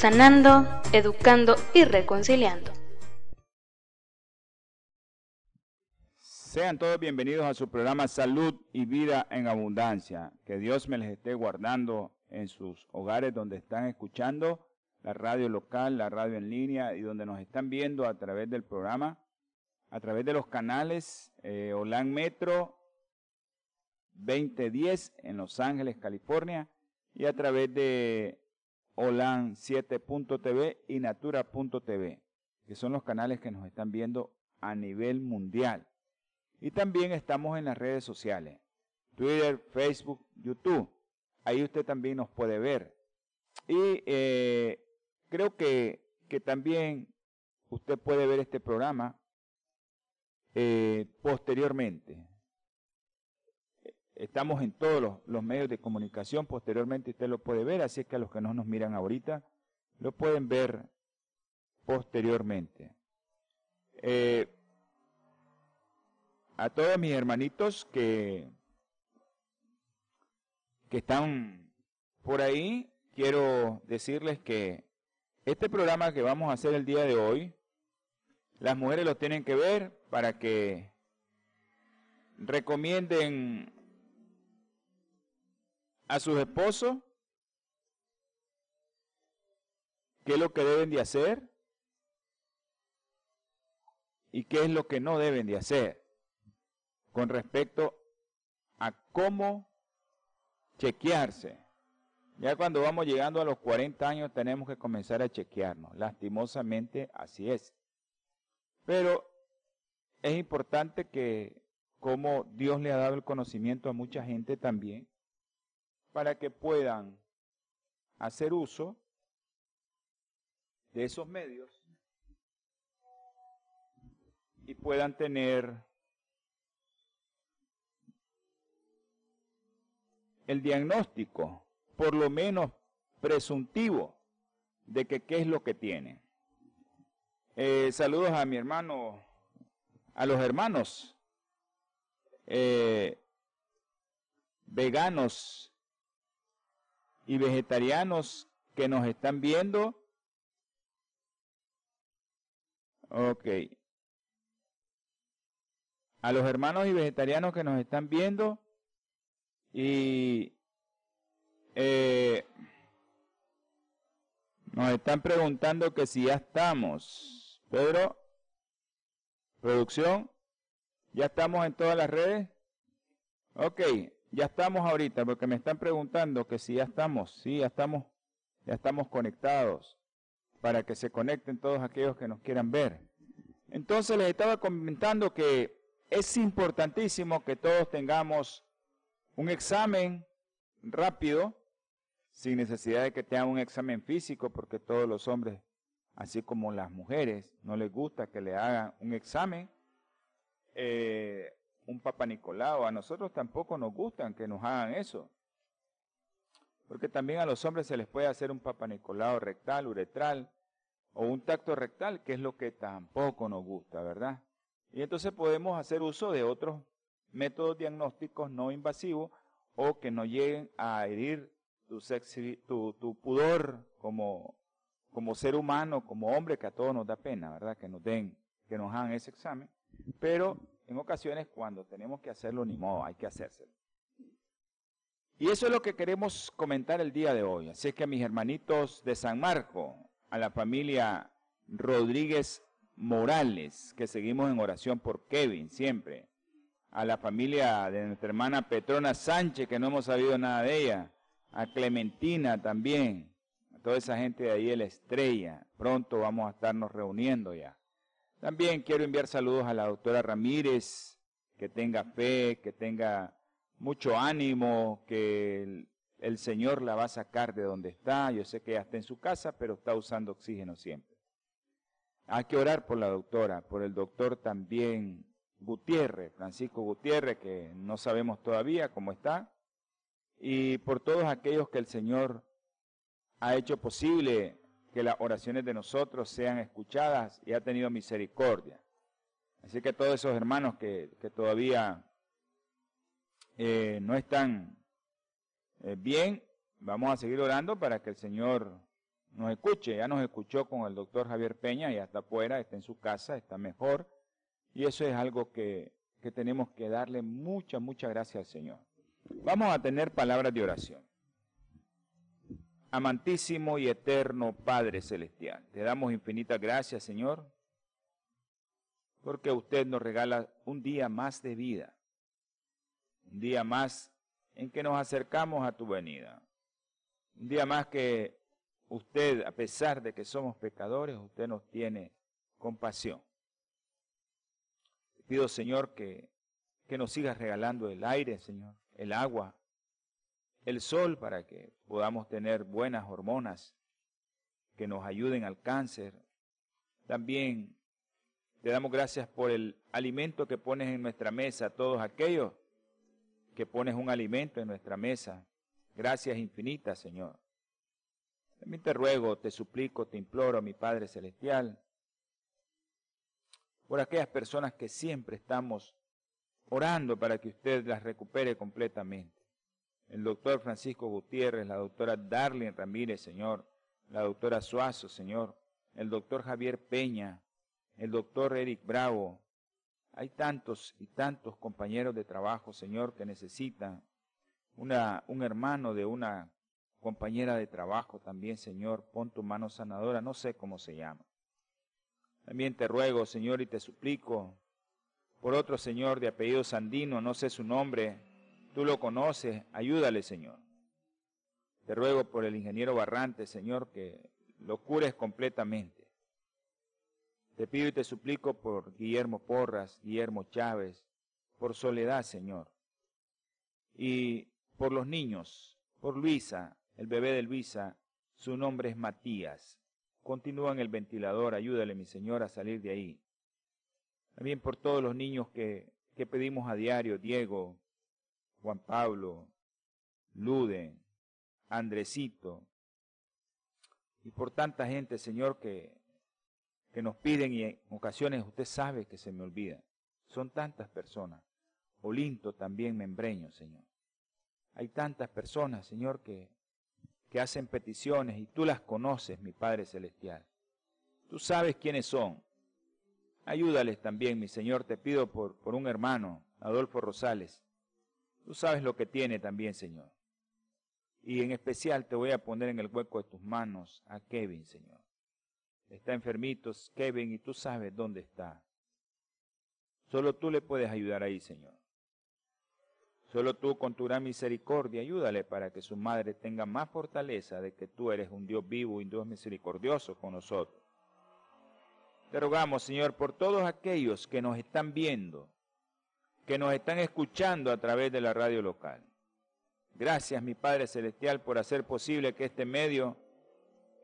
sanando, educando y reconciliando. Sean todos bienvenidos a su programa Salud y Vida en Abundancia. Que Dios me les esté guardando en sus hogares donde están escuchando la radio local, la radio en línea y donde nos están viendo a través del programa, a través de los canales eh, Holan Metro 2010 en Los Ángeles, California y a través de Olan 7.tv y Natura.tv, que son los canales que nos están viendo a nivel mundial. Y también estamos en las redes sociales, Twitter, Facebook, YouTube. Ahí usted también nos puede ver. Y eh, creo que, que, también usted puede ver este programa eh, posteriormente. Estamos en todos los, medios de comunicación, posteriormente usted lo puede ver, así es que a los que no nos miran ahorita, lo pueden ver posteriormente. Eh, a todos mis hermanitos que, que están por ahí, quiero decirles que este programa que vamos a hacer el día de hoy, las mujeres lo tienen que ver para que recomienden a sus esposos qué es lo que deben de hacer y qué es lo que no deben de hacer con respecto a cómo chequearse. Ya cuando vamos llegando a los 40 años tenemos que comenzar a chequearnos. Lastimosamente así es. Pero es importante que como Dios le ha dado el conocimiento a mucha gente también, para que puedan hacer uso de esos medios y puedan tener el diagnóstico, por lo menos presuntivo, de que qué es lo que tienen. Eh, saludos a mi hermano, a los hermanos eh, veganos y vegetarianos que nos están viendo. Ok. A los hermanos y vegetarianos que nos están viendo y eh, nos están preguntando que si ya estamos. Pedro, producción, ya estamos en todas las redes. Ok, ya estamos ahorita, porque me están preguntando que si ya estamos, sí, ya estamos, ya estamos conectados, para que se conecten todos aquellos que nos quieran ver. Entonces les estaba comentando que es importantísimo que todos tengamos un examen rápido, sin necesidad de que tengan un examen físico, porque todos los hombres, así como las mujeres, no les gusta que le hagan un examen. Eh, un Papa Nicolau. A nosotros tampoco nos gustan que nos hagan eso. Porque también a los hombres se les puede hacer un Papa Nicolau rectal, uretral o un tacto rectal, que es lo que tampoco nos gusta, ¿verdad? Y entonces podemos hacer uso de otros métodos diagnósticos no invasivos o que no lleguen a herir tu, tu, tu pudor como, como ser humano, como hombre, que a todos nos da pena, ¿verdad? Que nos den, que nos hagan ese examen. Pero en ocasiones cuando tenemos que hacerlo, ni modo, hay que hacérselo. Y eso es lo que queremos comentar el día de hoy. Así que a mis hermanitos de San Marco, a la familia Rodríguez Morales, que seguimos en oración por Kevin siempre, a la familia de nuestra hermana Petrona Sánchez, que no hemos sabido nada de ella, a Clementina también, a toda esa gente de ahí la estrella. Pronto vamos a estarnos reuniendo ya. También quiero enviar saludos a la doctora Ramírez, que tenga fe, que tenga mucho ánimo, que el Señor la va a sacar de donde está. Yo sé que ya está en su casa, pero está usando oxígeno siempre. Hay que orar por la doctora, por el doctor también Gutiérrez, Francisco Gutiérrez, que no sabemos todavía cómo está, y por todos aquellos que el Señor ha hecho posible que las oraciones de nosotros sean escuchadas y ha tenido misericordia. Así que todos esos hermanos que, todavía eh, no están eh, bien, vamos a seguir orando para que el Señor nos escuche. Ya nos escuchó con el doctor Javier Peña, ya está afuera, está en su casa, está mejor. Y eso es algo que, que tenemos que darle mucha, mucha gracias al Señor. Vamos a tener palabras de oración. Amantísimo y eterno Padre Celestial, te damos infinitas gracias, Señor, porque usted nos regala un día más de vida, un día más en que nos acercamos a tu venida, un día más que usted, a pesar de que somos pecadores, usted nos tiene compasión. Te pido, Señor, que, que nos sigas regalando el aire, Señor, el agua, el sol para que podamos tener buenas hormonas que nos ayuden al cáncer. También te damos gracias por el alimento que pones en nuestra mesa, todos aquellos que pones un alimento en nuestra mesa. Gracias infinitas, Señor. También te ruego, te suplico, te imploro, mi Padre Celestial, por aquellas personas que siempre estamos orando para que usted las recupere completamente el doctor Francisco Gutiérrez, la doctora Darlene Ramírez, Señor, la doctora Suazo, Señor, el doctor Javier Peña, el doctor Eric Bravo. Hay tantos y tantos compañeros de trabajo, Señor, que necesitan una, un hermano de una compañera de trabajo también, Señor. Pon tu mano sanadora, no sé cómo se llama. También te ruego, Señor, y te suplico por otro Señor de apellido Sandino, no sé su nombre, Tú lo conoces, ayúdale, Señor. Te ruego por el ingeniero Barrante, Señor, que lo cures completamente. Te pido y te suplico por Guillermo Porras, Guillermo Chávez, por Soledad, Señor. Y por los niños, por Luisa, el bebé de Luisa, su nombre es Matías. Continúa en el ventilador, ayúdale, mi Señor, a salir de ahí. También por todos los niños que, que pedimos a diario, Diego, Juan Pablo, Lude, Andresito, y por tanta gente, Señor, que, que nos piden y en ocasiones usted sabe que se me olvida. Son tantas personas. Olinto también membreño, Señor. Hay tantas personas, Señor, que, que hacen peticiones y tú las conoces, mi Padre Celestial. Tú sabes quiénes son. Ayúdales también, mi Señor, te pido por, por un hermano, Adolfo Rosales, Tú sabes lo que tiene también, Señor. Y en especial te voy a poner en el hueco de tus manos a Kevin, Señor. Está enfermito Kevin y tú sabes dónde está. Solo tú le puedes ayudar ahí, Señor. Solo tú con tu gran misericordia ayúdale para que su madre tenga más fortaleza de que tú eres un Dios vivo y un Dios misericordioso con nosotros. Te rogamos, Señor, por todos aquellos que nos están viendo, que nos están escuchando a través de la radio local. Gracias, mi Padre Celestial, por hacer posible que este medio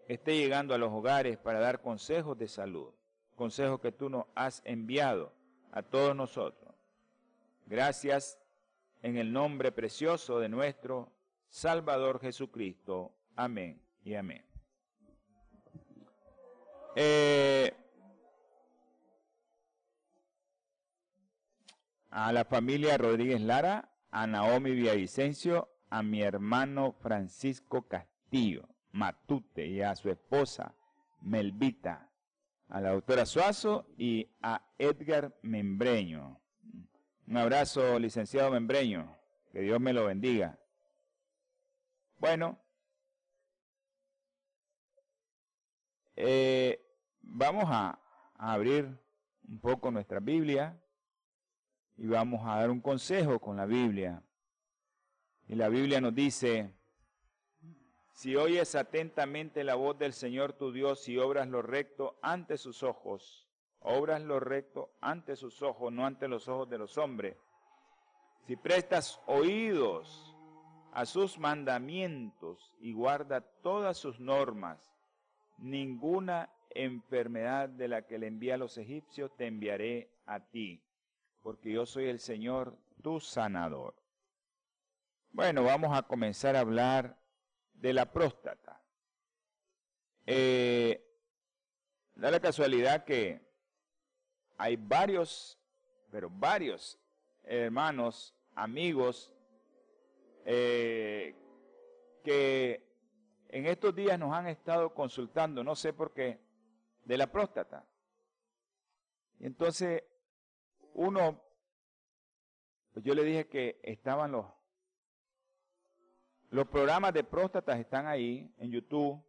esté llegando a los hogares para dar consejos de salud, consejos que tú nos has enviado a todos nosotros. Gracias en el nombre precioso de nuestro Salvador Jesucristo. Amén y amén. Eh, a la familia Rodríguez Lara, a Naomi Villavicencio, a mi hermano Francisco Castillo Matute y a su esposa Melvita, a la doctora Suazo y a Edgar Membreño. Un abrazo, licenciado Membreño, que Dios me lo bendiga. Bueno, eh, vamos a abrir un poco nuestra Biblia y vamos a dar un consejo con la Biblia. Y la Biblia nos dice, si oyes atentamente la voz del Señor tu Dios y obras lo recto ante sus ojos, obras lo recto ante sus ojos, no ante los ojos de los hombres. Si prestas oídos a sus mandamientos y guarda todas sus normas, ninguna enfermedad de la que le envía a los egipcios te enviaré a ti, porque yo soy el Señor, tu sanador. Bueno, vamos a comenzar a hablar de la próstata. Eh, da la casualidad que hay varios, pero varios hermanos, amigos, eh, que en estos días nos han estado consultando, no sé por qué, de la próstata. Y entonces, uno, pues yo le dije que estaban los, los programas de próstatas están ahí en YouTube,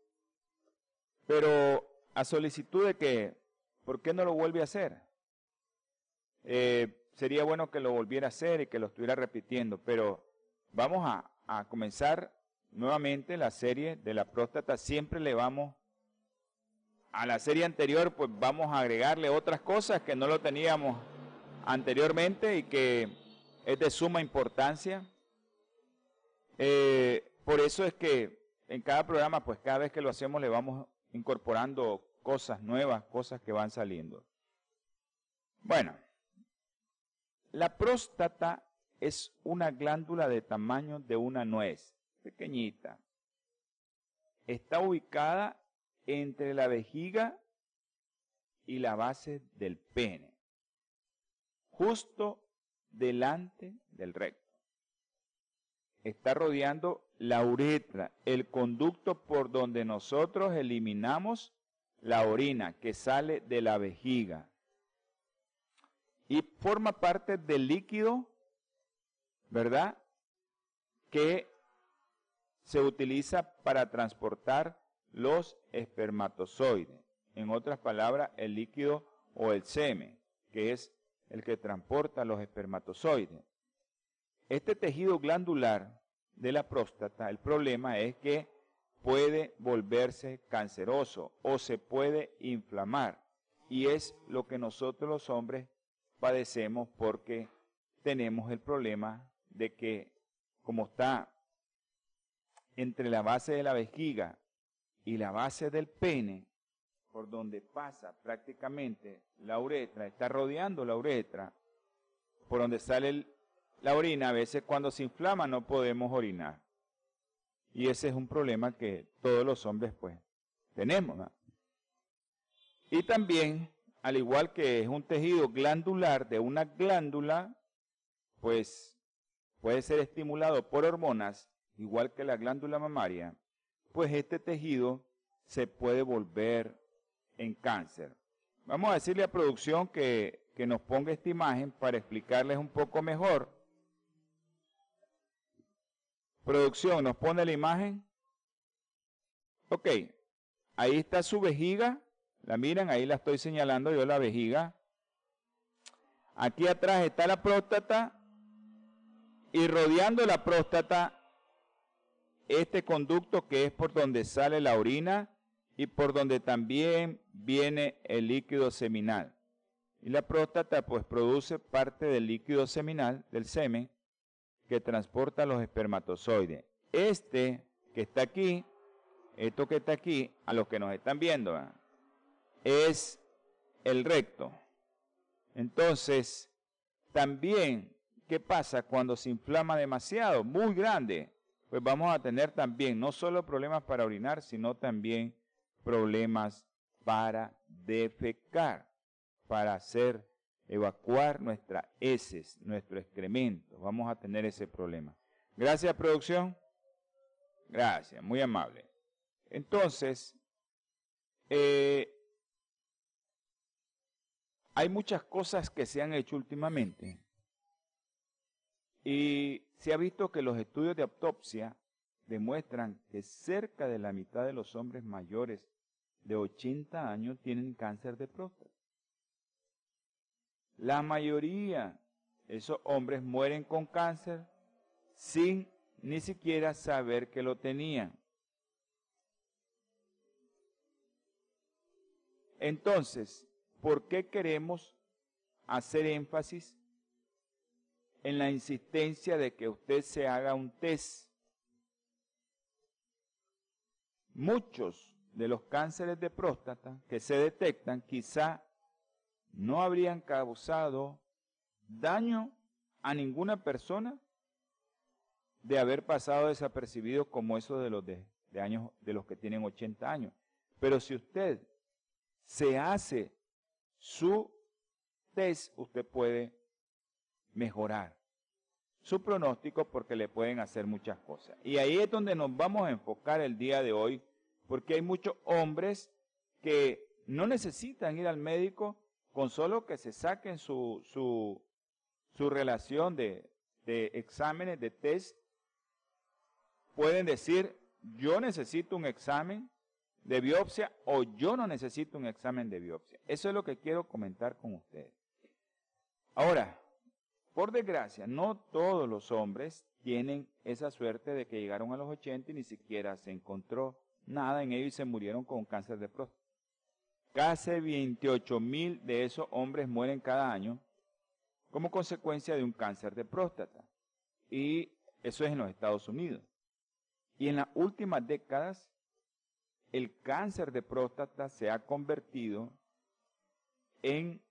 pero a solicitud de que, ¿por qué no lo vuelve a hacer? Eh, sería bueno que lo volviera a hacer y que lo estuviera repitiendo, pero vamos a, a comenzar nuevamente la serie de la próstata. Siempre le vamos a la serie anterior, pues vamos a agregarle otras cosas que no lo teníamos anteriormente y que es de suma importancia. Eh, por eso es que en cada programa, pues cada vez que lo hacemos le vamos incorporando cosas nuevas, cosas que van saliendo. Bueno, la próstata es una glándula de tamaño de una nuez, pequeñita. Está ubicada entre la vejiga y la base del pene, justo delante del recto. Está rodeando la uretra, el conducto por donde nosotros eliminamos la orina que sale de la vejiga. Y forma parte del líquido, ¿verdad? Que se utiliza para transportar los espermatozoides. En otras palabras, el líquido o el semen, que es el que transporta los espermatozoides. Este tejido glandular de la próstata, el problema es que puede volverse canceroso o se puede inflamar. Y es lo que nosotros los hombres padecemos porque tenemos el problema de que como está entre la base de la vejiga y la base del pene, por donde pasa prácticamente la uretra, está rodeando la uretra, por donde sale la orina, a veces cuando se inflama no podemos orinar. Y ese es un problema que todos los hombres pues tenemos. Y también, al igual que es un tejido glandular de una glándula, pues puede ser estimulado por hormonas, igual que la glándula mamaria, pues este tejido se puede volver en cáncer. Vamos a decirle a producción que, que nos ponga esta imagen para explicarles un poco mejor. Producción, ¿nos pone la imagen? Ok, ahí está su vejiga. La miran, ahí la estoy señalando yo la vejiga. Aquí atrás está la próstata y rodeando la próstata este conducto que es por donde sale la orina y por donde también viene el líquido seminal. Y la próstata pues produce parte del líquido seminal, del semen, que transporta los espermatozoides. Este que está aquí, esto que está aquí, a los que nos están viendo, es el recto. Entonces, también, ¿qué pasa cuando se inflama demasiado? Muy grande pues vamos a tener también no solo problemas para orinar, sino también problemas para defecar, para hacer evacuar nuestras heces, nuestro excremento. Vamos a tener ese problema. Gracias, producción. Gracias, muy amable. Entonces, eh, hay muchas cosas que se han hecho últimamente y se ha visto que los estudios de autopsia demuestran que cerca de la mitad de los hombres mayores de 80 años tienen cáncer de próstata. La mayoría de esos hombres mueren con cáncer sin ni siquiera saber que lo tenían. Entonces, ¿por qué queremos hacer énfasis en la insistencia de que usted se haga un test muchos de los cánceres de próstata que se detectan quizá no habrían causado daño a ninguna persona de haber pasado desapercibido como eso de los de, años de los que tienen 80 años. Pero si usted se hace su test, usted puede mejorar su pronóstico porque le pueden hacer muchas cosas. Y ahí es donde nos vamos a enfocar el día de hoy, porque hay muchos hombres que no necesitan ir al médico con solo que se saquen su, su, su relación de, de exámenes, de test, pueden decir, yo necesito un examen de biopsia o yo no necesito un examen de biopsia. Eso es lo que quiero comentar con ustedes. Ahora, por desgracia, no todos los hombres tienen esa suerte de que llegaron a los 80 y ni siquiera se encontró nada en ellos y se murieron con cáncer de próstata. Casi 28 mil de esos hombres mueren cada año como consecuencia de un cáncer de próstata. Y eso es en los Estados Unidos. Y en las últimas décadas, el cáncer de próstata se ha convertido en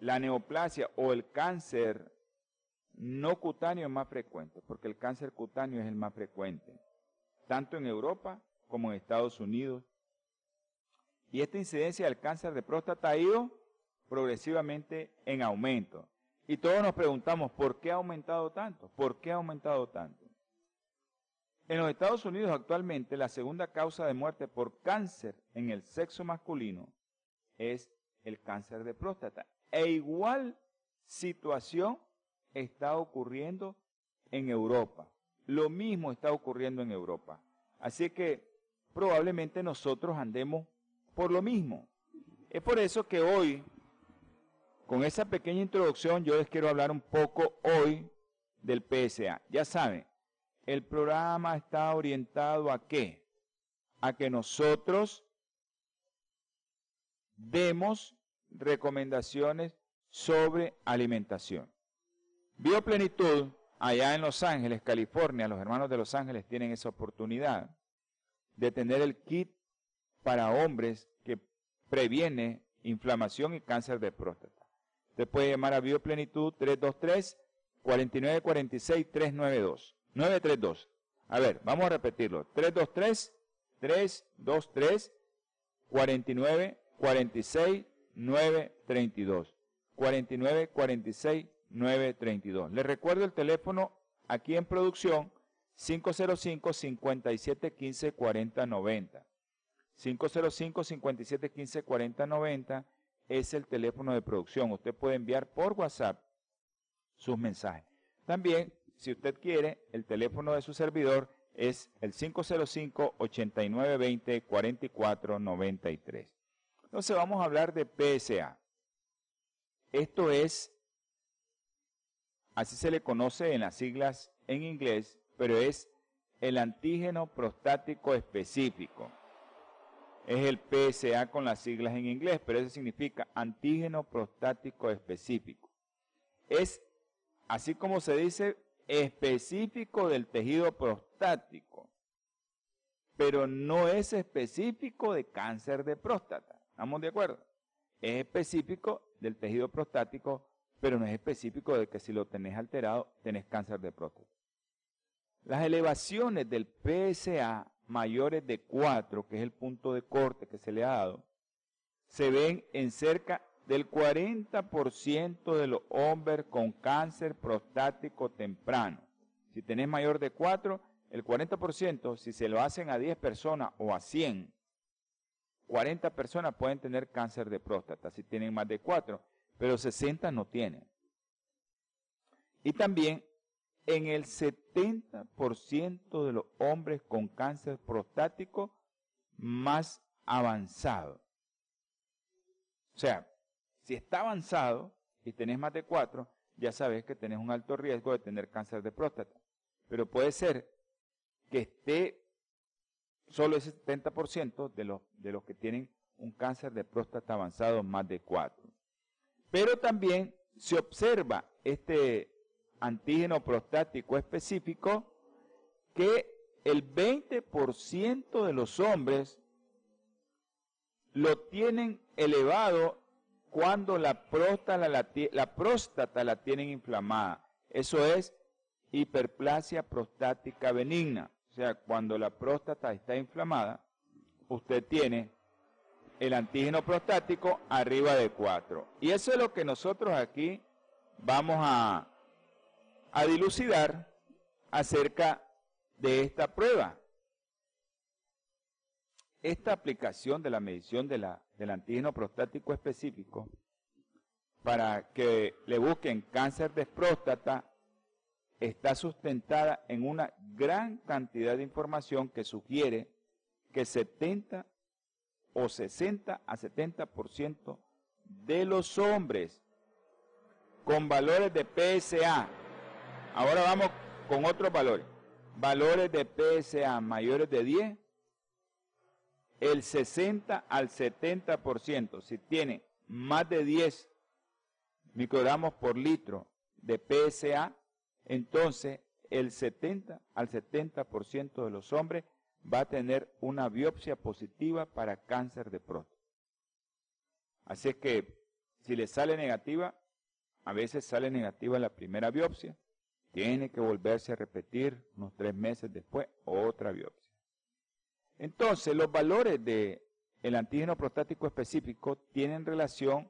la neoplasia o el cáncer no cutáneo más frecuente, porque el cáncer cutáneo es el más frecuente, tanto en Europa como en Estados Unidos. Y esta incidencia del cáncer de próstata ha ido progresivamente en aumento. Y todos nos preguntamos, ¿por qué ha aumentado tanto? ¿Por qué ha aumentado tanto? En los Estados Unidos actualmente la segunda causa de muerte por cáncer en el sexo masculino es el cáncer de próstata. E igual situación está ocurriendo en Europa. Lo mismo está ocurriendo en Europa. Así que probablemente nosotros andemos por lo mismo. Es por eso que hoy, con esa pequeña introducción, yo les quiero hablar un poco hoy del PSA. Ya saben, el programa está orientado a qué? A que nosotros demos recomendaciones sobre alimentación. Bioplenitud, allá en Los Ángeles, California, los hermanos de Los Ángeles tienen esa oportunidad de tener el kit para hombres que previene inflamación y cáncer de próstata. Usted puede llamar a Bioplenitud 323 4946 392. 932. A ver, vamos a repetirlo. 323 323 49 46 932. 49 46 932. Les recuerdo el teléfono aquí en producción 505 57 15 40 90. 505 57 15 40 90 es el teléfono de producción. Usted puede enviar por WhatsApp sus mensajes. También si usted quiere, el teléfono de su servidor es el 505-8920-4493. Entonces vamos a hablar de PSA. Esto es, así se le conoce en las siglas en inglés, pero es el antígeno prostático específico. Es el PSA con las siglas en inglés, pero eso significa antígeno prostático específico. Es, así como se dice, específico del tejido prostático, pero no es específico de cáncer de próstata. ¿Estamos de acuerdo? Es específico del tejido prostático, pero no es específico de que si lo tenés alterado, tenés cáncer de próstata. Las elevaciones del PSA mayores de 4, que es el punto de corte que se le ha dado, se ven en cerca del 40% de los hombres con cáncer prostático temprano. Si tenés mayor de 4, el 40%, si se lo hacen a 10 personas o a 100, 40 personas pueden tener cáncer de próstata si tienen más de 4, pero 60 no tienen. Y también en el 70% de los hombres con cáncer prostático más avanzado. O sea, si está avanzado y tenés más de 4, ya sabes que tenés un alto riesgo de tener cáncer de próstata. Pero puede ser que esté solo ese 70% de los, de los que tienen un cáncer de próstata avanzado más de 4. Pero también se observa este antígeno prostático específico que el 20% de los hombres lo tienen elevado cuando la próstata la, la próstata la tienen inflamada. Eso es hiperplasia prostática benigna. O sea, cuando la próstata está inflamada, usted tiene el antígeno prostático arriba de 4. Y eso es lo que nosotros aquí vamos a, a dilucidar acerca de esta prueba. Esta aplicación de la medición de la, del antígeno prostático específico para que le busquen cáncer de próstata está sustentada en una gran cantidad de información que sugiere que 70 o 60 a 70% de los hombres con valores de PSA, ahora vamos con otros valores, valores de PSA mayores de 10, el 60 al 70%, si tiene más de 10 microgramos por litro de PSA, entonces el 70 al 70% de los hombres va a tener una biopsia positiva para cáncer de próstata. Así es que si le sale negativa, a veces sale negativa la primera biopsia, tiene que volverse a repetir unos tres meses después otra biopsia. Entonces, los valores del el antígeno prostático específico tienen relación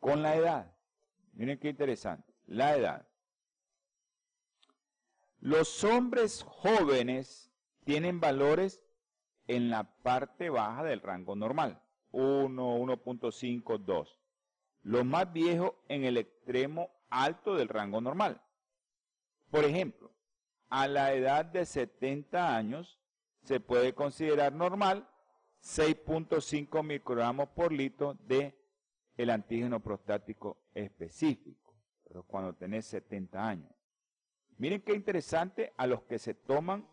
con la edad. Miren qué interesante, la edad. Los hombres jóvenes tienen valores en la parte baja del rango normal, 1, 1.5, 2. Los más viejos en el extremo alto del rango normal. Por ejemplo, a la edad de 70 años se puede considerar normal 6.5 microgramos por litro de el antígeno prostático específico, pero cuando tenés 70 años. Miren qué interesante a los que se toman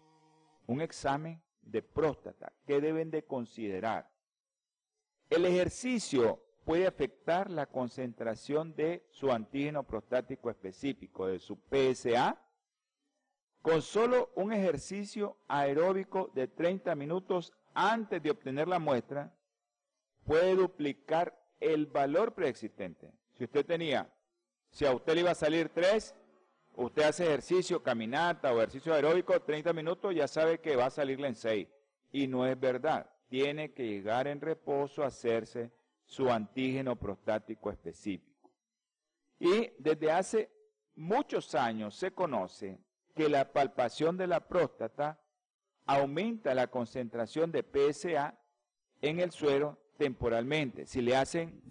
un examen de próstata, ¿qué deben de considerar? El ejercicio puede afectar la concentración de su antígeno prostático específico, de su PSA, con solo un ejercicio aeróbico de 30 minutos antes de obtener la muestra, puede duplicar el valor preexistente. Si usted tenía, si a usted le iba a salir 3, usted hace ejercicio, caminata o ejercicio aeróbico 30 minutos, ya sabe que va a salirle en 6. Y no es verdad. Tiene que llegar en reposo a hacerse su antígeno prostático específico. Y desde hace muchos años se conoce que la palpación de la próstata aumenta la concentración de PSA en el suero temporalmente. Si le hacen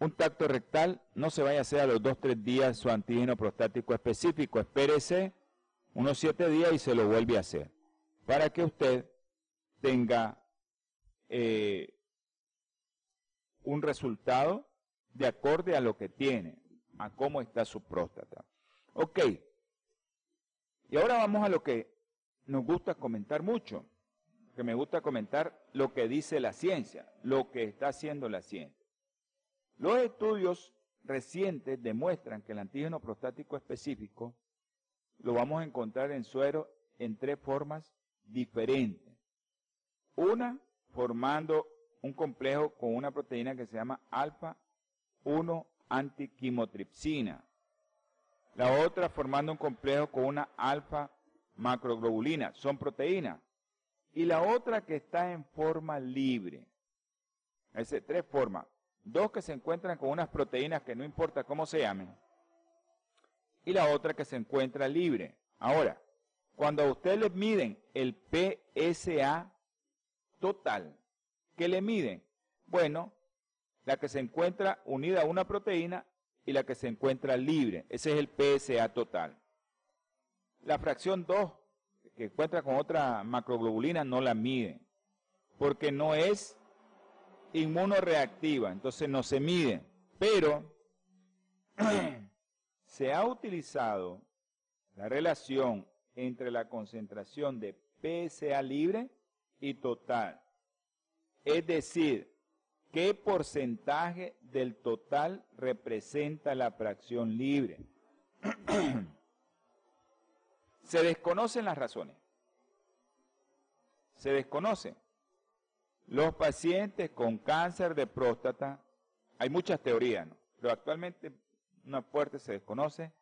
un tacto rectal, no se vaya a hacer a los 2-3 días su antígeno prostático específico. Espérese unos 7 días y se lo vuelve a hacer. Para que usted tenga eh, un resultado de acorde a lo que tiene, a cómo está su próstata. Ok. Y ahora vamos a lo que nos gusta comentar mucho, que me gusta comentar lo que dice la ciencia, lo que está haciendo la ciencia. Los estudios recientes demuestran que el antígeno prostático específico lo vamos a encontrar en suero en tres formas diferentes. Una, formando un complejo con una proteína que se llama alfa 1 antiquimotripsina. La otra formando un complejo con una alfa macroglobulina, son proteínas. Y la otra que está en forma libre. Es tres formas. Dos que se encuentran con unas proteínas que no importa cómo se llamen. Y la otra que se encuentra libre. Ahora, cuando a usted le miden el PSA total, ¿qué le miden? Bueno, la que se encuentra unida a una proteína y la que se encuentra libre. Ese es el PSA total. La fracción 2, que encuentra con otra macroglobulina, no la mide, porque no es inmunoreactiva, entonces no se mide. Pero se ha utilizado la relación entre la concentración de PSA libre y total. Es decir, qué porcentaje del total representa la fracción libre. Se desconocen las razones. Se desconocen. Los pacientes con cáncer de próstata, hay muchas teorías, pero actualmente una fuerte se desconoce.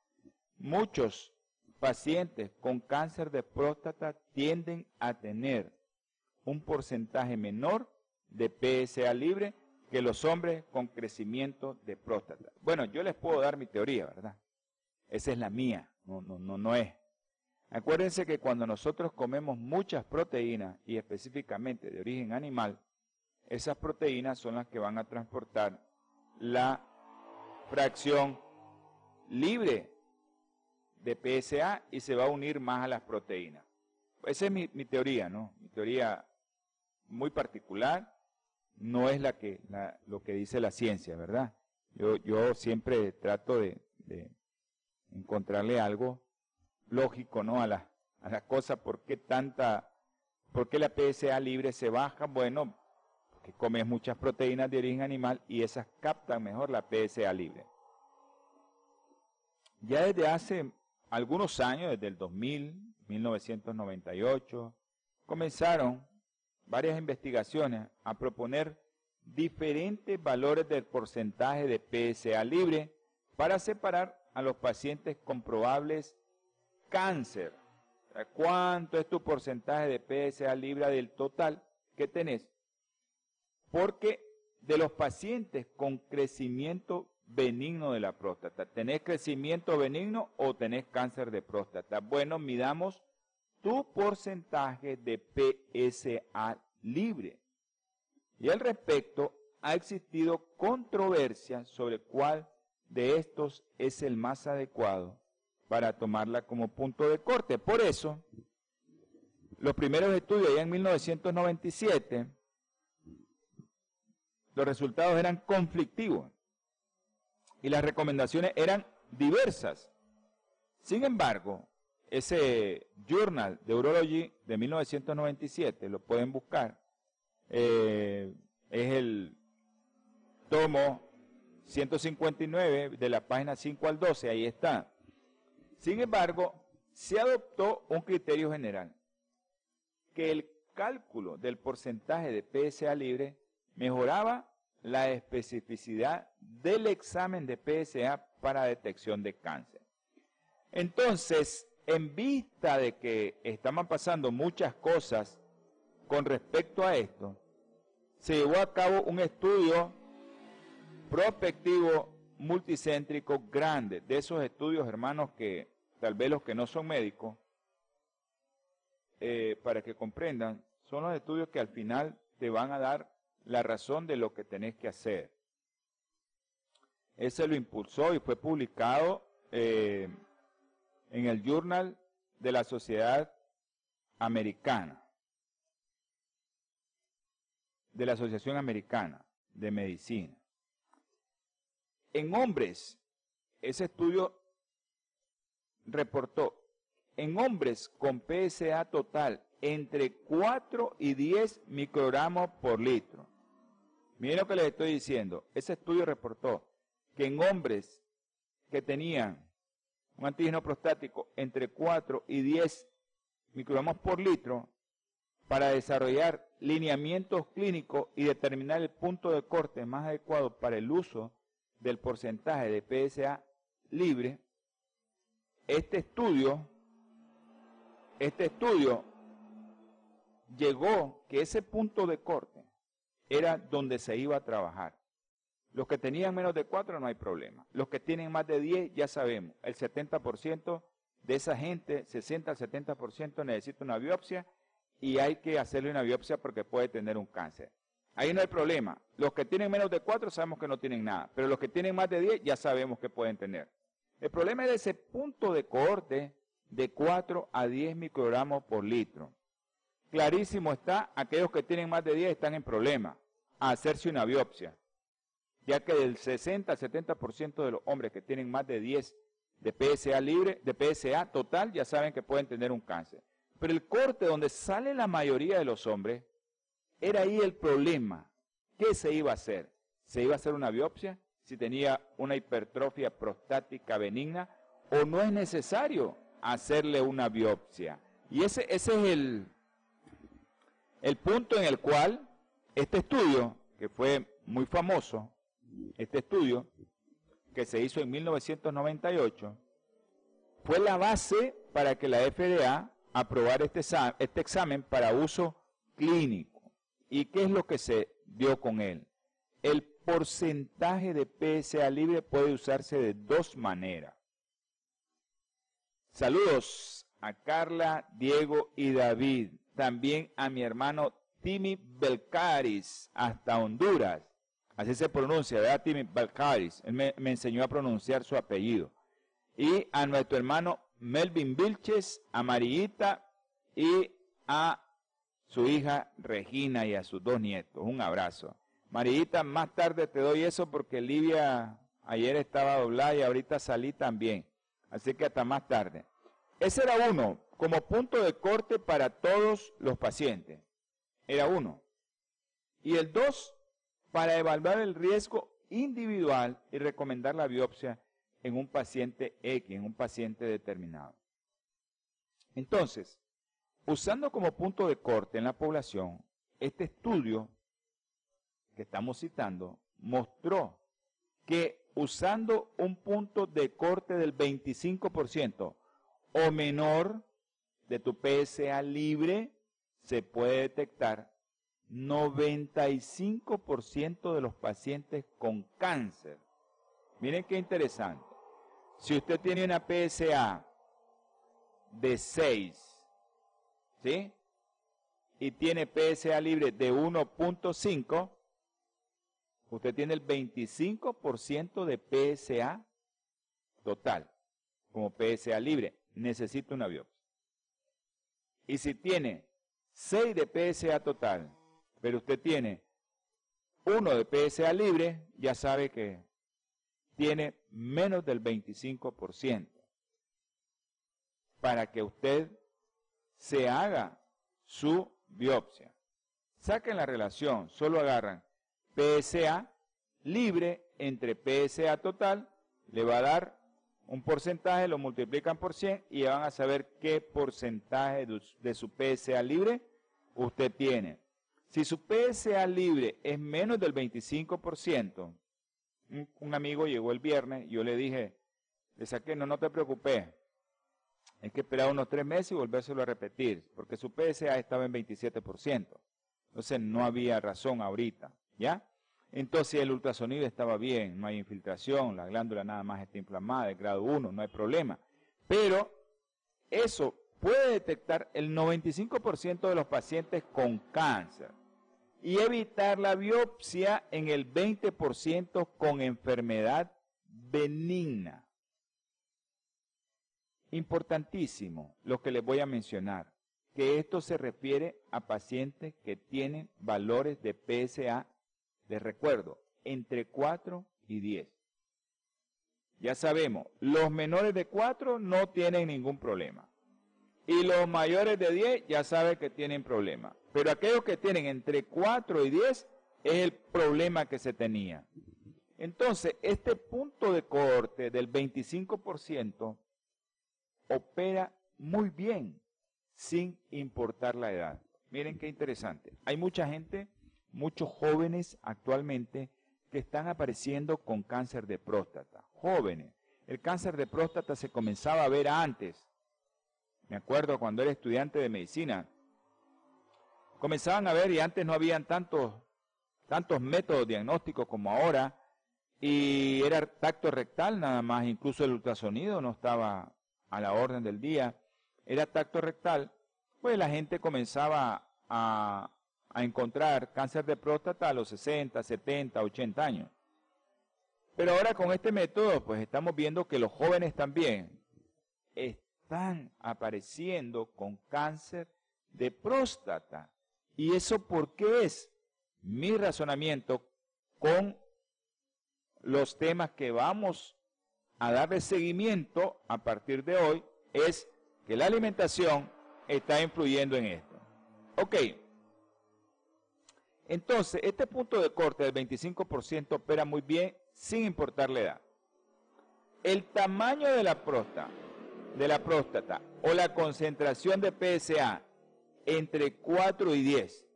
Muchos pacientes con cáncer de próstata tienden a tener un porcentaje menor de PSA libre que los hombres con crecimiento de próstata. Bueno, yo les puedo dar mi teoría, ¿verdad? Esa es la mía, no, no, no, no es. Acuérdense que cuando nosotros comemos muchas proteínas y específicamente de origen animal, esas proteínas son las que van a transportar la fracción libre de PSA y se va a unir más a las proteínas. Esa es mi, teoría, ¿no? Mi teoría muy particular, no es la que, lo que dice la ciencia, ¿verdad? Yo, yo siempre trato de, encontrarle algo lógico, ¿no? A la, a la cosa, ¿por qué tanta, por qué la PSA libre se baja? Bueno, porque comes muchas proteínas de origen animal y esas captan mejor la PSA libre. Ya desde hace algunos años, desde el 2000, 1998, comenzaron varias investigaciones a proponer diferentes valores del porcentaje de PSA libre para separar a los pacientes con probables cáncer. ¿Cuánto es tu porcentaje de PSA libre del total que tenés? Porque de los pacientes con crecimiento benigno de la próstata. ¿Tenés crecimiento benigno o tenés cáncer de próstata? Bueno, midamos tu porcentaje de PSA libre. Y al respecto, ha existido controversia sobre cuál de estos es el más adecuado para tomarla como punto de corte. Por eso, los primeros estudios ya en 1997, los resultados eran conflictivos y las recomendaciones eran diversas. Sin embargo, ese Journal de Urology de 1997, lo pueden buscar, eh, es el tomo 159 de la página 5 al 12, ahí está. Sin embargo, se adoptó un criterio general, que el cálculo del porcentaje de PSA libre mejoraba la especificidad del examen de PSA para detección de cáncer. Entonces, en vista de que estaban pasando muchas cosas con respecto a esto, se llevó a cabo un estudio prospectivo multicéntrico grande, de esos estudios, hermanos, que tal vez los que no son médicos, eh, para que comprendan, son los estudios que al final te van a dar la razón de lo que tenés que hacer. Ese lo impulsó y fue publicado eh, en el Journal de la Sociedad Americana, de la Asociación Americana de Medicina. En hombres, ese estudio reportó, en hombres con PSA total entre 4 y 10 microgramos por litro, Miren lo que les estoy diciendo. Ese estudio reportó que en hombres que tenían un antígeno prostático entre 4 y 10 microgramos por litro, para desarrollar lineamientos clínicos y determinar el punto de corte más adecuado para el uso del porcentaje de PSA libre, este estudio, este estudio llegó que ese punto de corte era donde se iba a trabajar. Los que tenían menos de 4 no hay problema. Los que tienen más de 10 ya sabemos, el 70% de esa gente, 60 al 70% necesita una biopsia y hay que hacerle una biopsia porque puede tener un cáncer. Ahí no hay problema. Los que tienen menos de 4 sabemos que no tienen nada, pero los que tienen más de 10 ya sabemos que pueden tener. El problema es ese punto de corte de 4 a 10 microgramos por litro clarísimo está, aquellos que tienen más de 10 están en problema a hacerse una biopsia, ya que del 60 al 70% de los hombres que tienen más de 10 de PSA libre, de PSA total, ya saben que pueden tener un cáncer. Pero el corte donde sale la mayoría de los hombres, era ahí el problema. ¿Qué se iba a hacer? ¿Se iba a hacer una biopsia? Si tenía una hipertrofia prostática benigna, o no es necesario hacerle una biopsia. Y ese, ese es el, el punto en el cual este estudio, que fue muy famoso, este estudio, que se hizo en 1998, fue la base para que la FDA aprobara este, este examen para uso clínico. ¿Y qué es lo que se dio con él? El porcentaje de PSA libre puede usarse de dos maneras. Saludos a Carla, Diego y David. También a mi hermano Timmy Belcaris hasta Honduras. Así se pronuncia, ¿verdad? Timmy Belcaris. Él me, me enseñó a pronunciar su apellido. Y a nuestro hermano Melvin Vilches, a Marillita y a su hija Regina y a sus dos nietos. Un abrazo. Marillita, más tarde te doy eso porque Livia ayer estaba doblada y ahorita salí también. Así que hasta más tarde. Ese era uno, como punto de corte para todos los pacientes. Era uno. Y el dos, para evaluar el riesgo individual y recomendar la biopsia en un paciente X, en un paciente determinado. Entonces, usando como punto de corte en la población, este estudio que estamos citando mostró que usando un punto de corte del 25% o menor de tu PSA libre, se puede detectar 95% de los pacientes con cáncer. Miren qué interesante. Si usted tiene una PSA de 6, ¿sí? Y tiene PSA libre de 1.5, usted tiene el 25% de PSA total como PSA libre. Necesita una biopsia. Y si tiene 6 de PSA total, pero usted tiene 1 de PSA libre, ya sabe que tiene menos del 25% para que usted se haga su biopsia. Saquen la relación, solo agarran PSA libre entre PSA total, le va a dar un porcentaje, lo multiplican por 100 y van a saber qué porcentaje de su PSA libre usted tiene. Si su PSA libre es menos del 25%, un, amigo llegó el viernes, yo le dije, le saqué, no, no te preocupes, hay que esperar unos tres meses y volvérselo a repetir, porque su PSA estaba en 27%. Entonces no había razón ahorita, ¿ya? Entonces el ultrasonido estaba bien, no hay infiltración, la glándula nada más está inflamada, de grado 1, no hay problema. Pero eso puede detectar el 95% de los pacientes con cáncer y evitar la biopsia en el 20% con enfermedad benigna. Importantísimo lo que les voy a mencionar, que esto se refiere a pacientes que tienen valores de PSA, de recuerdo, entre 4 y 10. Ya sabemos, los menores de 4 no tienen ningún problema. Y los mayores de 10 ya saben que tienen problema. Pero aquellos que tienen entre 4 y 10 es el problema que se tenía. Entonces, este punto de corte del 25% opera muy bien sin importar la edad. Miren qué interesante. Hay mucha gente, muchos jóvenes actualmente que están apareciendo con cáncer de próstata. Jóvenes. El cáncer de próstata se comenzaba a ver antes. Me acuerdo cuando era estudiante de medicina. Comenzaban a ver y antes no habían tantos, tantos métodos diagnósticos como ahora. Y era tacto rectal nada más, incluso el ultrasonido no estaba a la orden del día, era tacto rectal, pues la gente comenzaba a, encontrar cáncer de próstata a los 60, 70, 80 años. Pero ahora con este método, pues estamos viendo que los jóvenes también están apareciendo con cáncer de próstata. ¿Y eso por qué es? Mi razonamiento con los temas que vamos a darle seguimiento a partir de hoy es que la alimentación está influyendo en esto. Ok. Entonces, este punto de corte del 25% opera muy bien sin importar la edad. El tamaño de la próstata de la próstata o la concentración de PSA entre 4 y 10.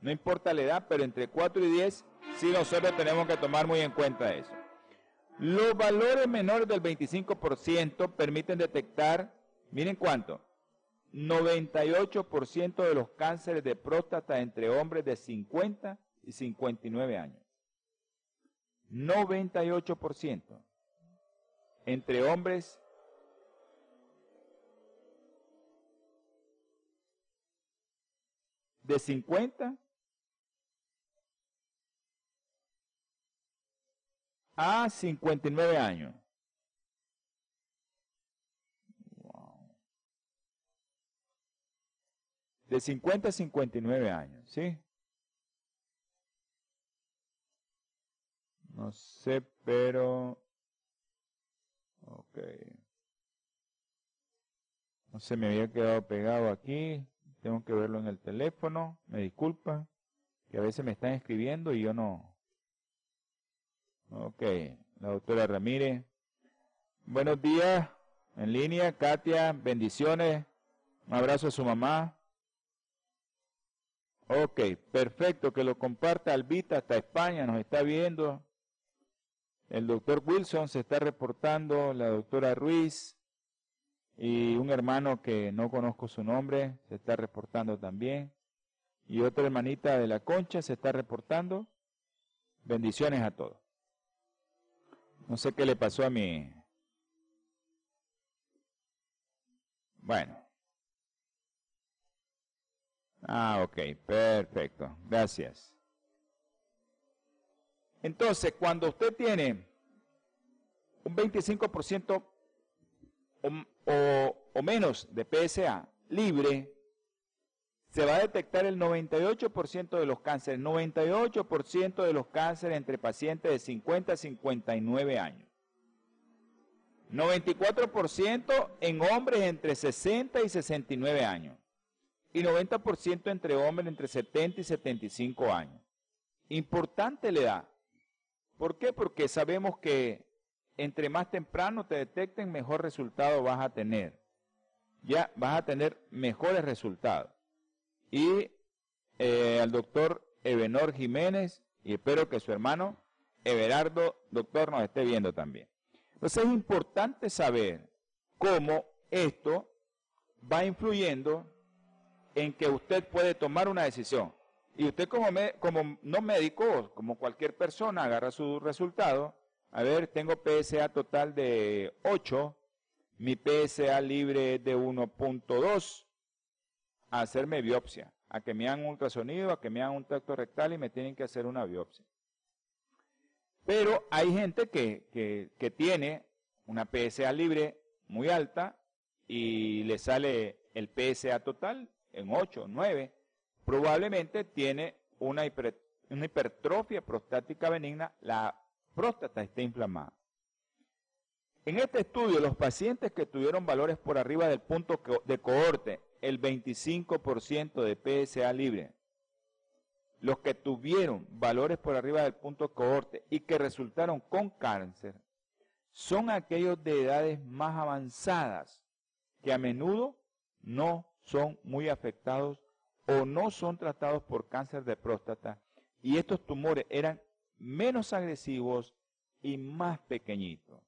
No importa la edad, pero entre 4 y 10 sí nosotros tenemos que tomar muy en cuenta eso. Los valores menores del 25% permiten detectar, miren cuánto, 98% de los cánceres de próstata entre hombres de 50 y 59 años. 98% entre hombres de 50 a 59 años. De 50 a 59 años, ¿sí? No sé, pero... Ok. No se me había quedado pegado aquí. Tengo que verlo en el teléfono. Me disculpa. Que a veces me están escribiendo y yo no. Ok. La doctora Ramírez. Buenos días. En línea. Katia. Bendiciones. Un abrazo a su mamá. Ok. Perfecto. Que lo comparta Albita hasta España. Nos está viendo. El doctor Wilson se está reportando. La doctora Ruiz. Y un hermano que no conozco su nombre se está reportando también. Y otra hermanita de la concha se está reportando. Bendiciones a todos. No sé qué le pasó a mi... Bueno. Ah, ok, perfecto. Gracias. Entonces, cuando usted tiene un 25% o, menos de PSA libre, se va a detectar el 98% de los cánceres, 98% de los cánceres entre pacientes de 50 a 59 años. 94% en hombres entre 60 y 69 años. Y 90% entre hombres entre 70 y 75 años. Importante la edad. ¿Por qué? Porque sabemos que entre más temprano te detecten, mejor resultado vas a tener. Ya vas a tener mejores resultados. Y eh, al doctor Ebenor Jiménez, y espero que su hermano Everardo, doctor, nos esté viendo también. Entonces es importante saber cómo esto va influyendo en que usted puede tomar una decisión. Y usted como, como no médico, como cualquier persona, agarra su resultado a ver, tengo PSA total de 8, mi PSA libre es de 1.2. A hacerme biopsia, a que me hagan un ultrasonido, a que me hagan un tacto rectal y me tienen que hacer una biopsia. Pero hay gente que, que, tiene una PSA libre muy alta y le sale el PSA total en 8, 9. Probablemente tiene una, una hipertrofia prostática benigna, la próstata está inflamada. En este estudio, los pacientes que tuvieron valores por arriba del punto de cohorte, el 25% de PSA libre, los que tuvieron valores por arriba del punto cohorte y que resultaron con cáncer, son aquellos de edades más avanzadas que a menudo no son muy afectados o no son tratados por cáncer de próstata y estos tumores eran menos agresivos y más pequeñitos.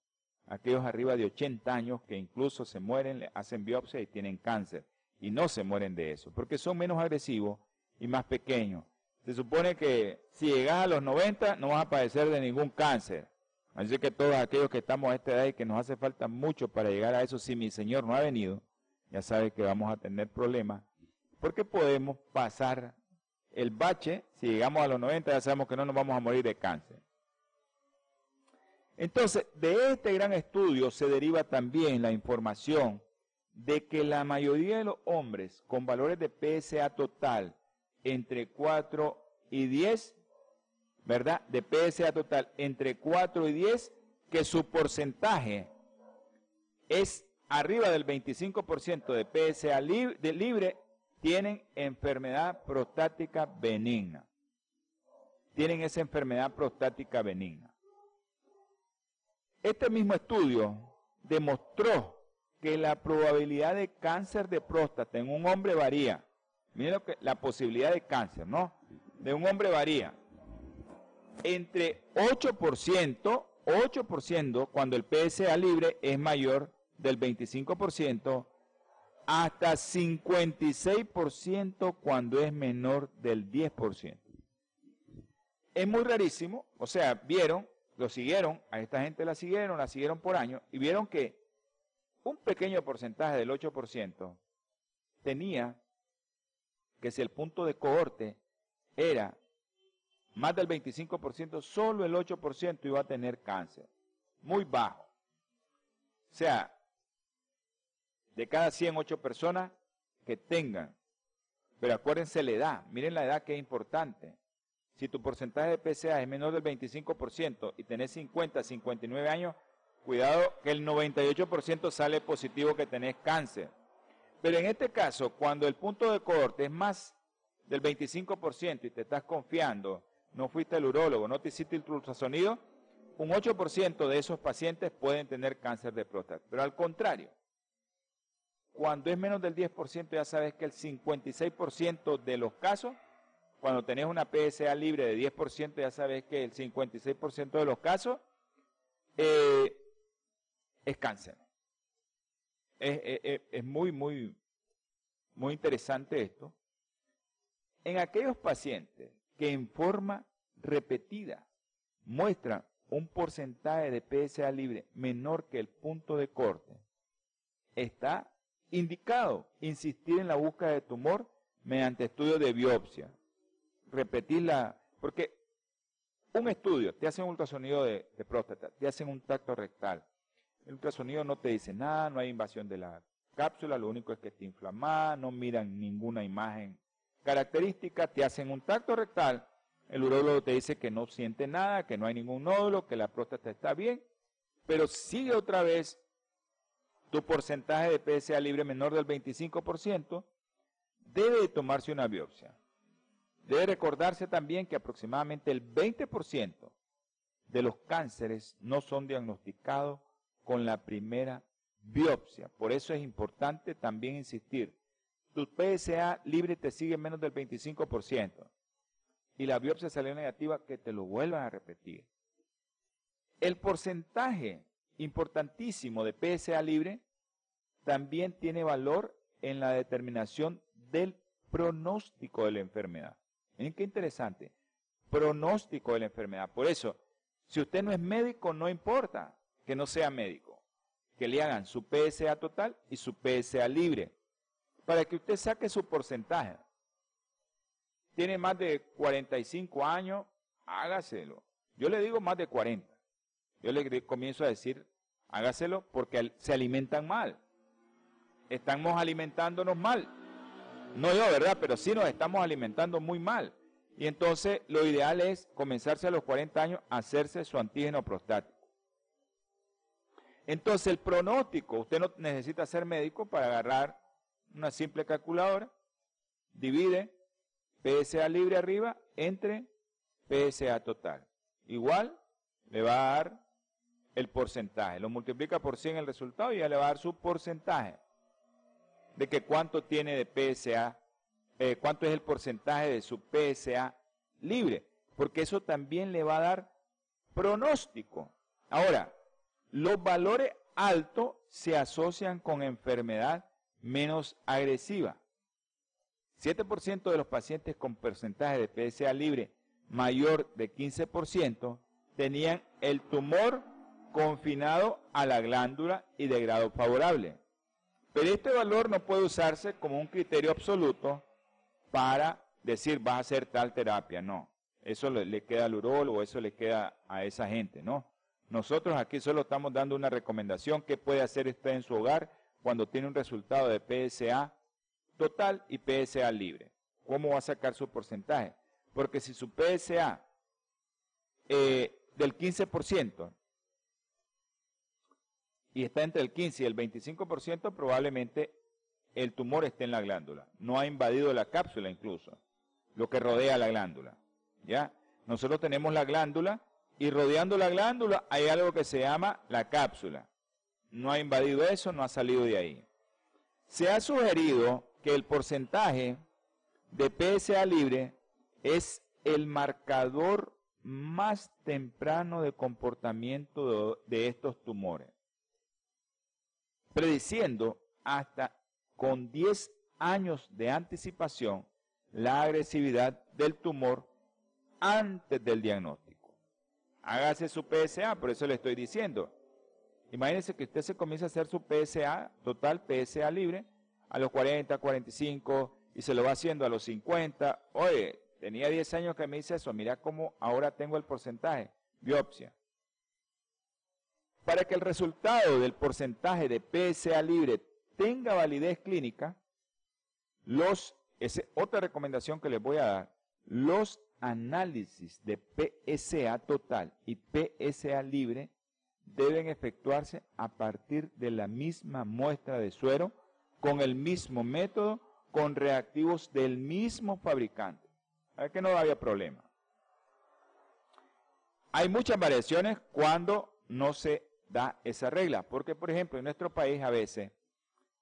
Aquellos arriba de 80 años que incluso se mueren, le hacen biopsia y tienen cáncer. Y no se mueren de eso, porque son menos agresivos y más pequeños. Se supone que si llegas a los 90 no vas a padecer de ningún cáncer. Así que todos aquellos que estamos a esta edad y que nos hace falta mucho para llegar a eso, si mi Señor no ha venido, ya sabe que vamos a tener problemas, porque podemos pasar el bache, si llegamos a los 90 ya sabemos que no nos vamos a morir de cáncer. Entonces, de este gran estudio se deriva también la información de que la mayoría de los hombres con valores de PSA total entre 4 y 10, ¿verdad? De PSA total entre 4 y 10, que su porcentaje es arriba del 25% de PSA libre tienen enfermedad prostática benigna. Tienen esa enfermedad prostática benigna. Este mismo estudio demostró que la probabilidad de cáncer de próstata en un hombre varía. Miren lo que la posibilidad de cáncer, ¿no? De un hombre varía entre 8%, 8% cuando el PSA libre es mayor del 25%, hasta 56% cuando es menor del 10%. Es muy rarísimo, o sea, vieron, lo siguieron, a esta gente la siguieron, la siguieron por años y vieron que un pequeño porcentaje del 8% tenía que si el punto de cohorte era más del 25%, solo el 8% iba a tener cáncer. Muy bajo. O sea, de cada 108 personas que tengan, pero acuérdense la edad, miren la edad que es importante. Si tu porcentaje de PSA es menor del 25% y tenés 50, 59 años, cuidado que el 98% sale positivo que tenés cáncer. Pero en este caso, cuando el punto de cohorte es más del 25% y te estás confiando no fuiste al urólogo, no te hiciste el ultrasonido, un 8% de esos pacientes pueden tener cáncer de próstata. Pero al contrario, cuando es menos del 10%, ya sabes que el 56% de los casos, cuando tenés una PSA libre de 10%, ya sabes que el 56% de los casos eh, es cáncer. es muy, muy, muy interesante esto. En aquellos pacientes que en forma repetida muestra un porcentaje de PSA libre menor que el punto de corte, está indicado insistir en la búsqueda de tumor mediante estudio de biopsia. Repetirla, porque un estudio, te hacen un ultrasonido de, de, próstata, te hacen un tacto rectal. El ultrasonido no te dice nada, no hay invasión de la cápsula, lo único es que está inflamada, no miran ninguna imagen característica, te hacen un tacto rectal, el urólogo te dice que no siente nada, que no hay ningún nódulo, que la próstata está bien, pero sigue otra vez tu porcentaje de PSA libre menor del 25%, debe tomarse una biopsia. Debe recordarse también que aproximadamente el 20% de los cánceres no son diagnosticados con la primera biopsia. Por eso es importante también insistir tu PSA libre te sigue menos del 25% y la biopsia salió negativa, que te lo vuelvan a repetir. El porcentaje importantísimo de PSA libre también tiene valor en la determinación del pronóstico de la enfermedad. Miren qué interesante. Pronóstico de la enfermedad. Por eso, si usted no es médico, no importa que no sea médico. Que le hagan su PSA total y su PSA libre para que usted saque su porcentaje. Tiene más de 45 años, hágaselo. Yo le digo más de 40. Yo le comienzo a decir, hágaselo porque se alimentan mal. Estamos alimentándonos mal. No yo, ¿verdad? Pero sí nos estamos alimentando muy mal. Y entonces lo ideal es comenzarse a los 40 años a hacerse su antígeno prostático. Entonces el pronóstico, usted no necesita ser médico para agarrar una simple calculadora, divide PSA libre arriba entre PSA total. Igual le va a dar el porcentaje. Lo multiplica por 100 el resultado y ya le va a dar su porcentaje de que cuánto tiene de PSA, eh, cuánto es el porcentaje de su PSA libre, porque eso también le va a dar pronóstico. Ahora, los valores altos se asocian con enfermedad menos agresiva. 7% de los pacientes con porcentaje de PSA libre mayor de 15% tenían el tumor confinado a la glándula y de grado favorable. Pero este valor no puede usarse como un criterio absoluto para decir vas a hacer tal terapia, no. Eso le, queda al urólogo, eso le queda a esa gente, ¿no? Nosotros aquí solo estamos dando una recomendación que puede hacer usted en su hogar cuando tiene un resultado de PSA total y PSA libre. ¿Cómo va a sacar su porcentaje? Porque si su PSA eh, del 15% y está entre el 15 y el 25%, probablemente el tumor esté en la glándula. No ha invadido la cápsula incluso, lo que rodea la glándula. ¿Ya? Nosotros tenemos la glándula y rodeando la glándula hay algo que se llama la cápsula. no ha invadido eso, no ha salido de ahí. Se ha sugerido que el porcentaje de PSA libre es el marcador más temprano de comportamiento de, estos tumores, prediciendo hasta con 10 años de anticipación la agresividad del tumor antes del diagnóstico. Hágase su PSA, por eso le estoy diciendo. Imagínese que usted se comienza a hacer su PSA, total PSA libre, a los 40, 45, y se lo va haciendo a los 50. Oye, tenía 10 años que me hice eso, mira cómo ahora tengo el porcentaje, biopsia. Para que el resultado del porcentaje de PSA libre tenga validez clínica, los, es otra recomendación que les voy a dar, los análisis de PSA total y PSA libre deben efectuarse a partir de la misma muestra de suero, con el mismo método, con reactivos del mismo fabricante. A que no había problema. Hay muchas variaciones cuando no se da esa regla, porque por ejemplo en nuestro país a veces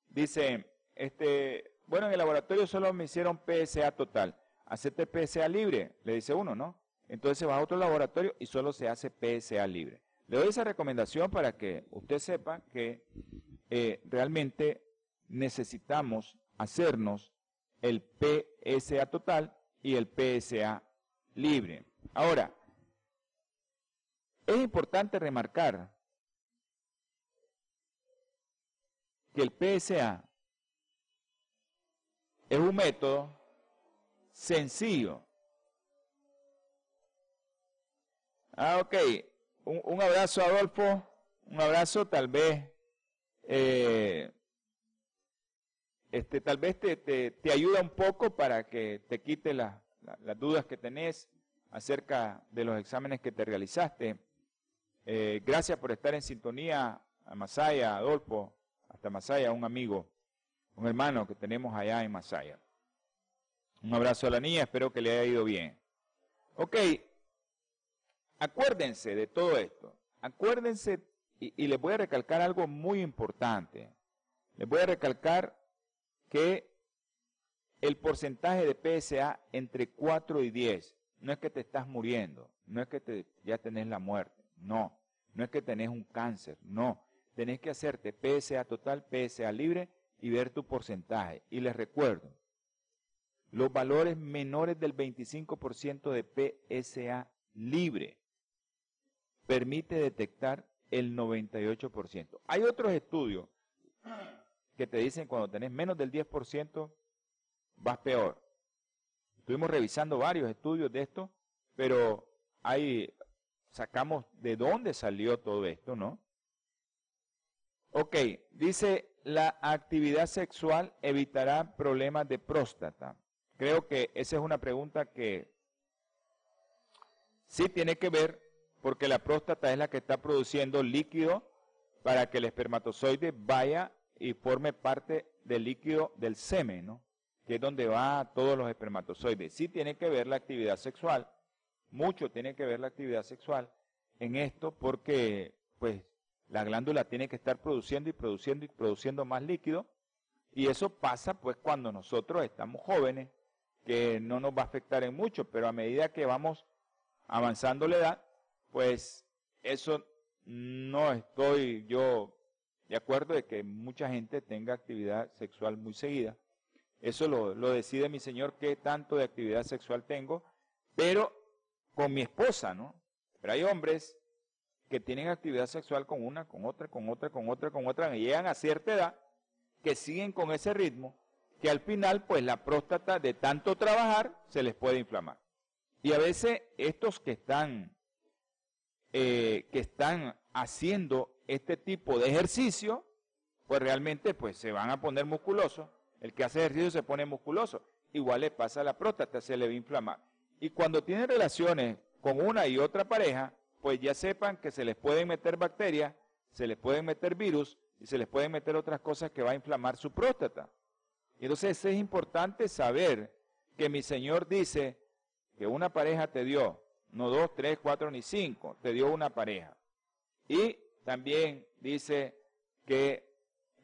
dice, este, bueno, en el laboratorio solo me hicieron PSA total, hacete PSA libre, le dice uno, ¿no? Entonces va a otro laboratorio y solo se hace PSA libre. Le doy esa recomendación para que usted sepa que eh, realmente necesitamos hacernos el PSA total y el PSA libre. Ahora, es importante remarcar que el PSA es un método sencillo. Ah, ok un, abrazo, Adolfo. Un abrazo, tal vez. Eh, este, tal vez te, te, ayuda un poco para que te quite las dudas que tenés acerca de los exámenes que te realizaste. Eh, gracias por estar en sintonía a Masaya, Adolfo, hasta Masaya, un amigo, un hermano que tenemos allá en Masaya. Un abrazo a la niña, espero que le haya ido bien. Ok, Acuérdense de todo esto. Acuérdense, y, les voy a recalcar algo muy importante. Les voy a recalcar que el porcentaje de PSA entre 4 y 10 no es que te estás muriendo, no es que te, ya tenés la muerte, no, no es que tenés un cáncer, no. Tenés que hacerte PSA total, PSA libre y ver tu porcentaje. Y les recuerdo, los valores menores del 25% de PSA libre permite detectar el 98%. Hay otros estudios que te dicen cuando tenés menos del 10% vas peor. Estuvimos revisando varios estudios de esto, pero ahí sacamos de dónde salió todo esto, ¿no? Ok, dice la actividad sexual evitará problemas de próstata. Creo que esa es una pregunta que sí tiene que ver porque la próstata es la que está produciendo líquido para que el espermatozoide vaya y forme parte del líquido del semen, ¿no? que es donde va todos los espermatozoides. Sí tiene que ver la actividad sexual, mucho tiene que ver la actividad sexual en esto porque pues la glándula tiene que estar produciendo y produciendo y produciendo más líquido y eso pasa pues cuando nosotros estamos jóvenes, que no nos va a afectar en mucho, pero a medida que vamos avanzando la edad, pues eso no estoy yo de acuerdo de que mucha gente tenga actividad sexual muy seguida. Eso lo, decide mi Señor qué tanto de actividad sexual tengo, pero con mi esposa, ¿no? Pero hay hombres que tienen actividad sexual con una, con otra, con otra, con otra, con otra, y llegan a cierta edad que siguen con ese ritmo, que al final, pues la próstata de tanto trabajar se les puede inflamar. Y a veces estos que están eh, que están haciendo este tipo de ejercicio, pues realmente pues se van a poner musculosos. El que hace ejercicio se pone musculoso. Igual le pasa a la próstata, se le va a inflamar. Y cuando tienen relaciones con una y otra pareja, pues ya sepan que se les pueden meter bacterias, se les pueden meter virus y se les pueden meter otras cosas que va a inflamar su próstata. Entonces es importante saber que mi Señor dice que una pareja te dio no dos, tres, cuatro ni cinco, te dio una pareja. Y también dice que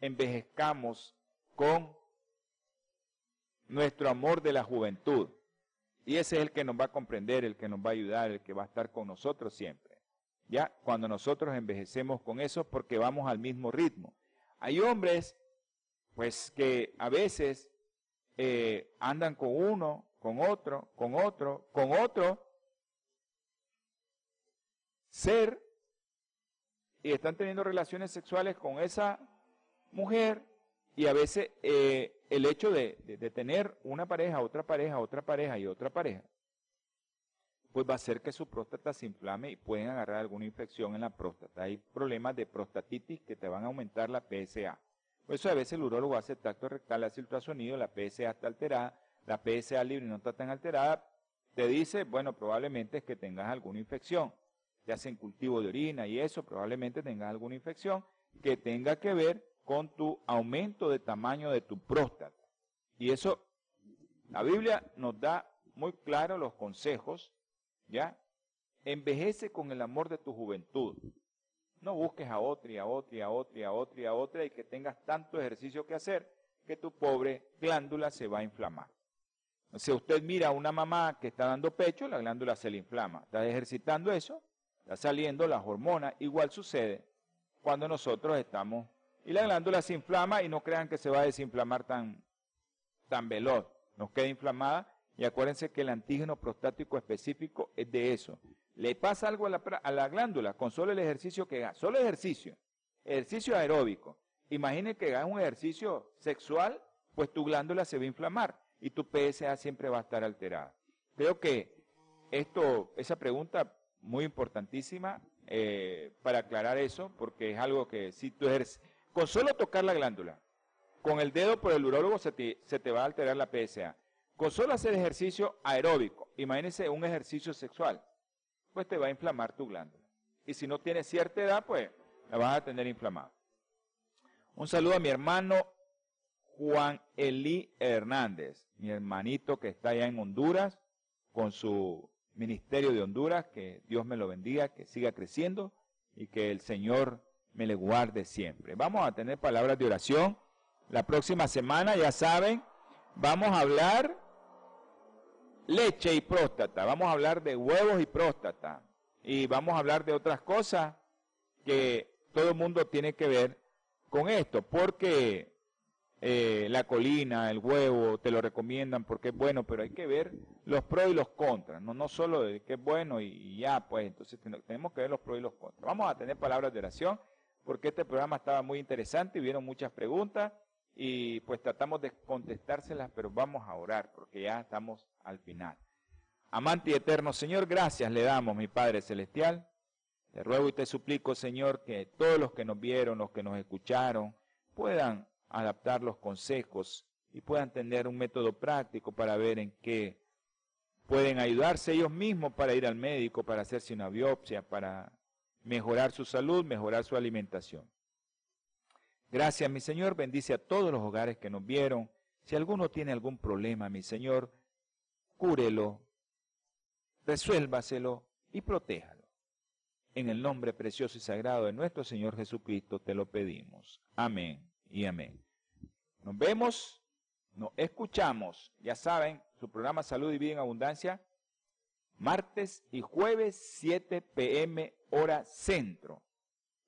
envejezcamos con nuestro amor de la juventud. Y ese es el que nos va a comprender, el que nos va a ayudar, el que va a estar con nosotros siempre. Ya, cuando nosotros envejecemos con eso, porque vamos al mismo ritmo. Hay hombres, pues, que a veces eh, andan con uno, con otro, con otro, con otro ser y están teniendo relaciones sexuales con esa mujer y a veces eh, el hecho de, de, tener una pareja, otra pareja, otra pareja y otra pareja, pues va a hacer que su próstata se inflame y pueden agarrar alguna infección en la próstata. Hay problemas de prostatitis que te van a aumentar la PSA. Por eso a veces el urólogo hace tacto rectal, hace ultrasonido, la PSA está alterada, la PSA libre no está tan alterada, te dice, bueno, probablemente es que tengas alguna infección. Te hacen cultivo de orina y eso, probablemente tengas alguna infección que tenga que ver con tu aumento de tamaño de tu próstata. Y eso, la Biblia nos da muy claro los consejos, ¿ya? Envejece con el amor de tu juventud. No busques a otra y a otra y a otra y a otra y a otra y que tengas tanto ejercicio que hacer que tu pobre glándula se va a inflamar. Si usted mira a una mamá que está dando pecho, la glándula se le inflama. Está ejercitando eso, está saliendo las hormonas. Igual sucede cuando nosotros estamos y la glándula se inflama y no crean que se va a desinflamar tan, tan veloz. Nos queda inflamada y acuérdense que el antígeno prostático específico es de eso. Le pasa algo a la, glándula con solo el ejercicio que haga. Solo ejercicio. Ejercicio aeróbico. Imagine que hagas un ejercicio sexual, pues tu glándula se va a inflamar y tu PSA siempre va a estar alterada. Creo que esto, esa pregunta muy importantísima eh, para aclarar eso, porque es algo que si tú eres, con solo tocar la glándula, con el dedo por el urólogo se te, se te va a alterar la PSA. Con solo hacer ejercicio aeróbico, imagínense un ejercicio sexual, pues te va a inflamar tu glándula. Y si no tienes cierta edad, pues la vas a tener inflamada. Un saludo a mi hermano Juan Elí Hernández, mi hermanito que está allá en Honduras, con su ministerio de Honduras, que Dios me lo bendiga, que siga creciendo y que el Señor me le guarde siempre. Vamos a tener palabras de oración. La próxima semana, ya saben, vamos a hablar leche y próstata. Vamos a hablar de huevos y próstata. Y vamos a hablar de otras cosas que todo el mundo tiene que ver con esto, porque eh, la colina, el huevo, te lo recomiendan porque es bueno, pero hay que ver los pros y los contras, no, no solo de que es bueno y, ya, pues entonces tenemos que ver los pros y los contras. Vamos a tener palabras de oración porque este programa estaba muy interesante y vieron muchas preguntas y pues tratamos de contestárselas, pero vamos a orar porque ya estamos al final. Amante y eterno Señor, gracias le damos, mi Padre Celestial. Te ruego y te suplico, Señor, que todos los que nos vieron, los que nos escucharon, puedan adaptar los consejos y puedan tener un método práctico para ver en qué pueden ayudarse ellos mismos para ir al médico, para hacerse una biopsia, para mejorar su salud, mejorar su alimentación. Gracias, mi Señor. Bendice a todos los hogares que nos vieron. Si alguno tiene algún problema, mi Señor, cúrelo, resuélvaselo y protéjalo. En el nombre precioso y sagrado de nuestro Señor Jesucristo te lo pedimos. Amén y amén. Nos vemos, nos escuchamos, ya saben, su programa Salud y Vida en Abundancia, martes y jueves 7 pm hora centro.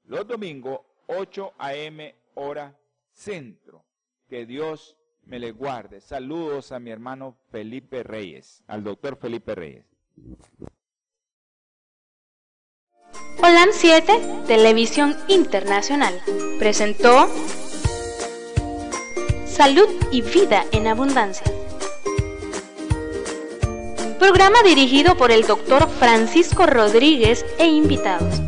Los domingos 8 am hora centro. Que Dios me le guarde. Saludos a mi hermano Felipe Reyes, al doctor Felipe Reyes. Holan 7, Televisión Internacional, presentó Salud y Vida en Abundancia. Programa dirigido por el doctor Francisco Rodríguez e invitados